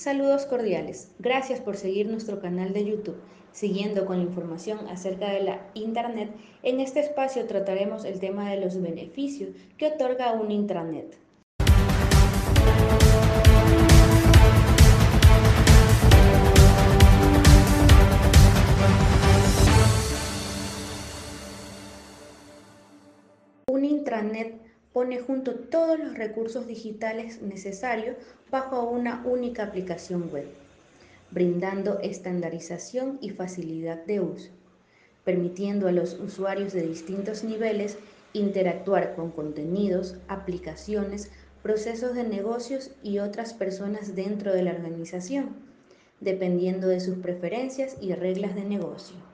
Saludos cordiales. Gracias por seguir nuestro canal de YouTube. Siguiendo con la información acerca de la Internet, en este espacio trataremos el tema de los beneficios que otorga un intranet. Un intranet pone junto todos los recursos digitales necesarios bajo una única aplicación web, brindando estandarización y facilidad de uso, permitiendo a los usuarios de distintos niveles interactuar con contenidos, aplicaciones, procesos de negocios y otras personas dentro de la organización, dependiendo de sus preferencias y reglas de negocio.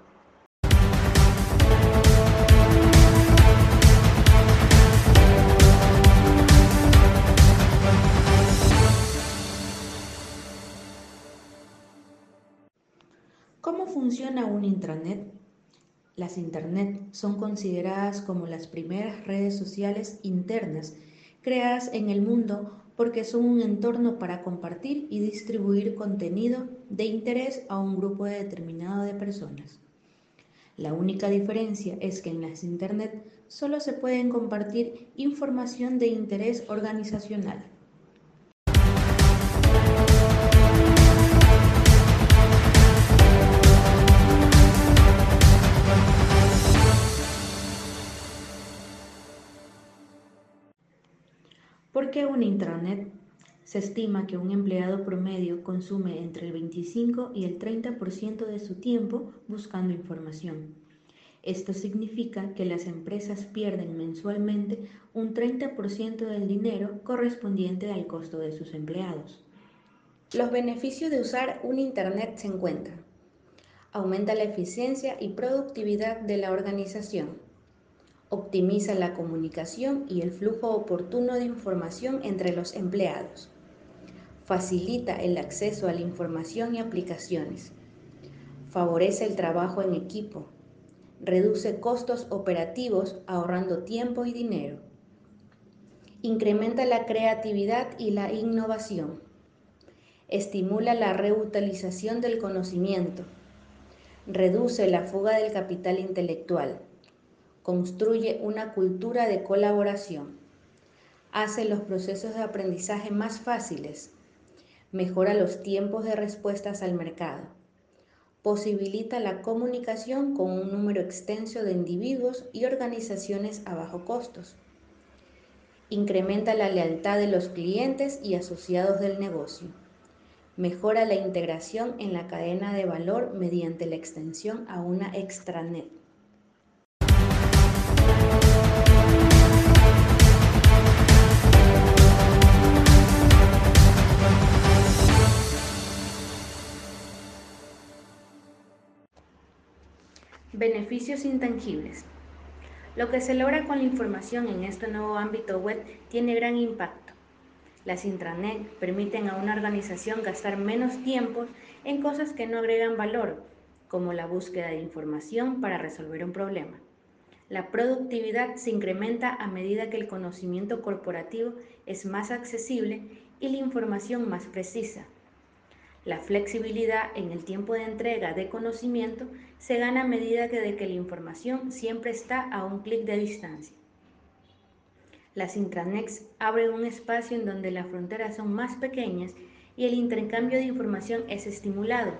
Funciona un intranet? Las Internet son consideradas como las primeras redes sociales internas creadas en el mundo porque son un entorno para compartir y distribuir contenido de interés a un grupo determinado de personas. La única diferencia es que en las Internet solo se pueden compartir información de interés organizacional. ¿Por qué un intranet? Se estima que un empleado promedio consume entre el 25 y el 30% de su tiempo buscando información. Esto significa que las empresas pierden mensualmente un 30% del dinero correspondiente al costo de sus empleados. Los beneficios de usar un Internet se encuentran. Aumenta la eficiencia y productividad de la organización optimiza la comunicación y el flujo oportuno de información entre los empleados, facilita el acceso a la información y aplicaciones, favorece el trabajo en equipo, reduce costos operativos ahorrando tiempo y dinero, incrementa la creatividad y la innovación, estimula la reutilización del conocimiento, reduce la fuga del capital intelectual, construye una cultura de colaboración, hace los procesos de aprendizaje más fáciles, mejora los tiempos de respuestas al mercado, posibilita la comunicación con un número extenso de individuos y organizaciones a bajo costos, incrementa la lealtad de los clientes y asociados del negocio, mejora la integración en la cadena de valor mediante la extensión a una extranet. Beneficios intangibles. Lo que se logra con la información en este nuevo ámbito web tiene gran impacto. Las intranet permiten a una organización gastar menos tiempo en cosas que no agregan valor, como la búsqueda de información para resolver un problema. La productividad se incrementa a medida que el conocimiento corporativo es más accesible y la información más precisa. La flexibilidad en el tiempo de entrega de conocimiento se gana a medida que de que la información siempre está a un clic de distancia. Las intranets abren un espacio en donde las fronteras son más pequeñas y el intercambio de información es estimulado.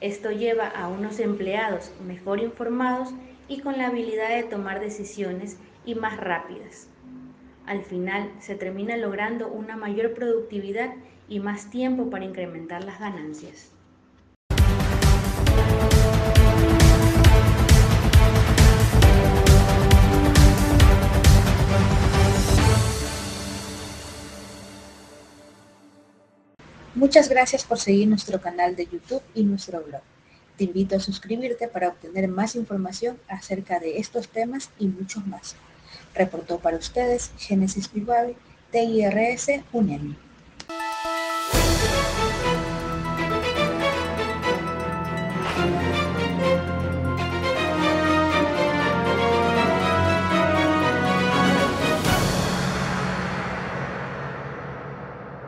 Esto lleva a unos empleados mejor informados y con la habilidad de tomar decisiones y más rápidas. Al final se termina logrando una mayor productividad y más tiempo para incrementar las ganancias. Muchas gracias por seguir nuestro canal de YouTube y nuestro blog. Te invito a suscribirte para obtener más información acerca de estos temas y muchos más. Reportó para ustedes Génesis Bilbao, TIRS UNEM.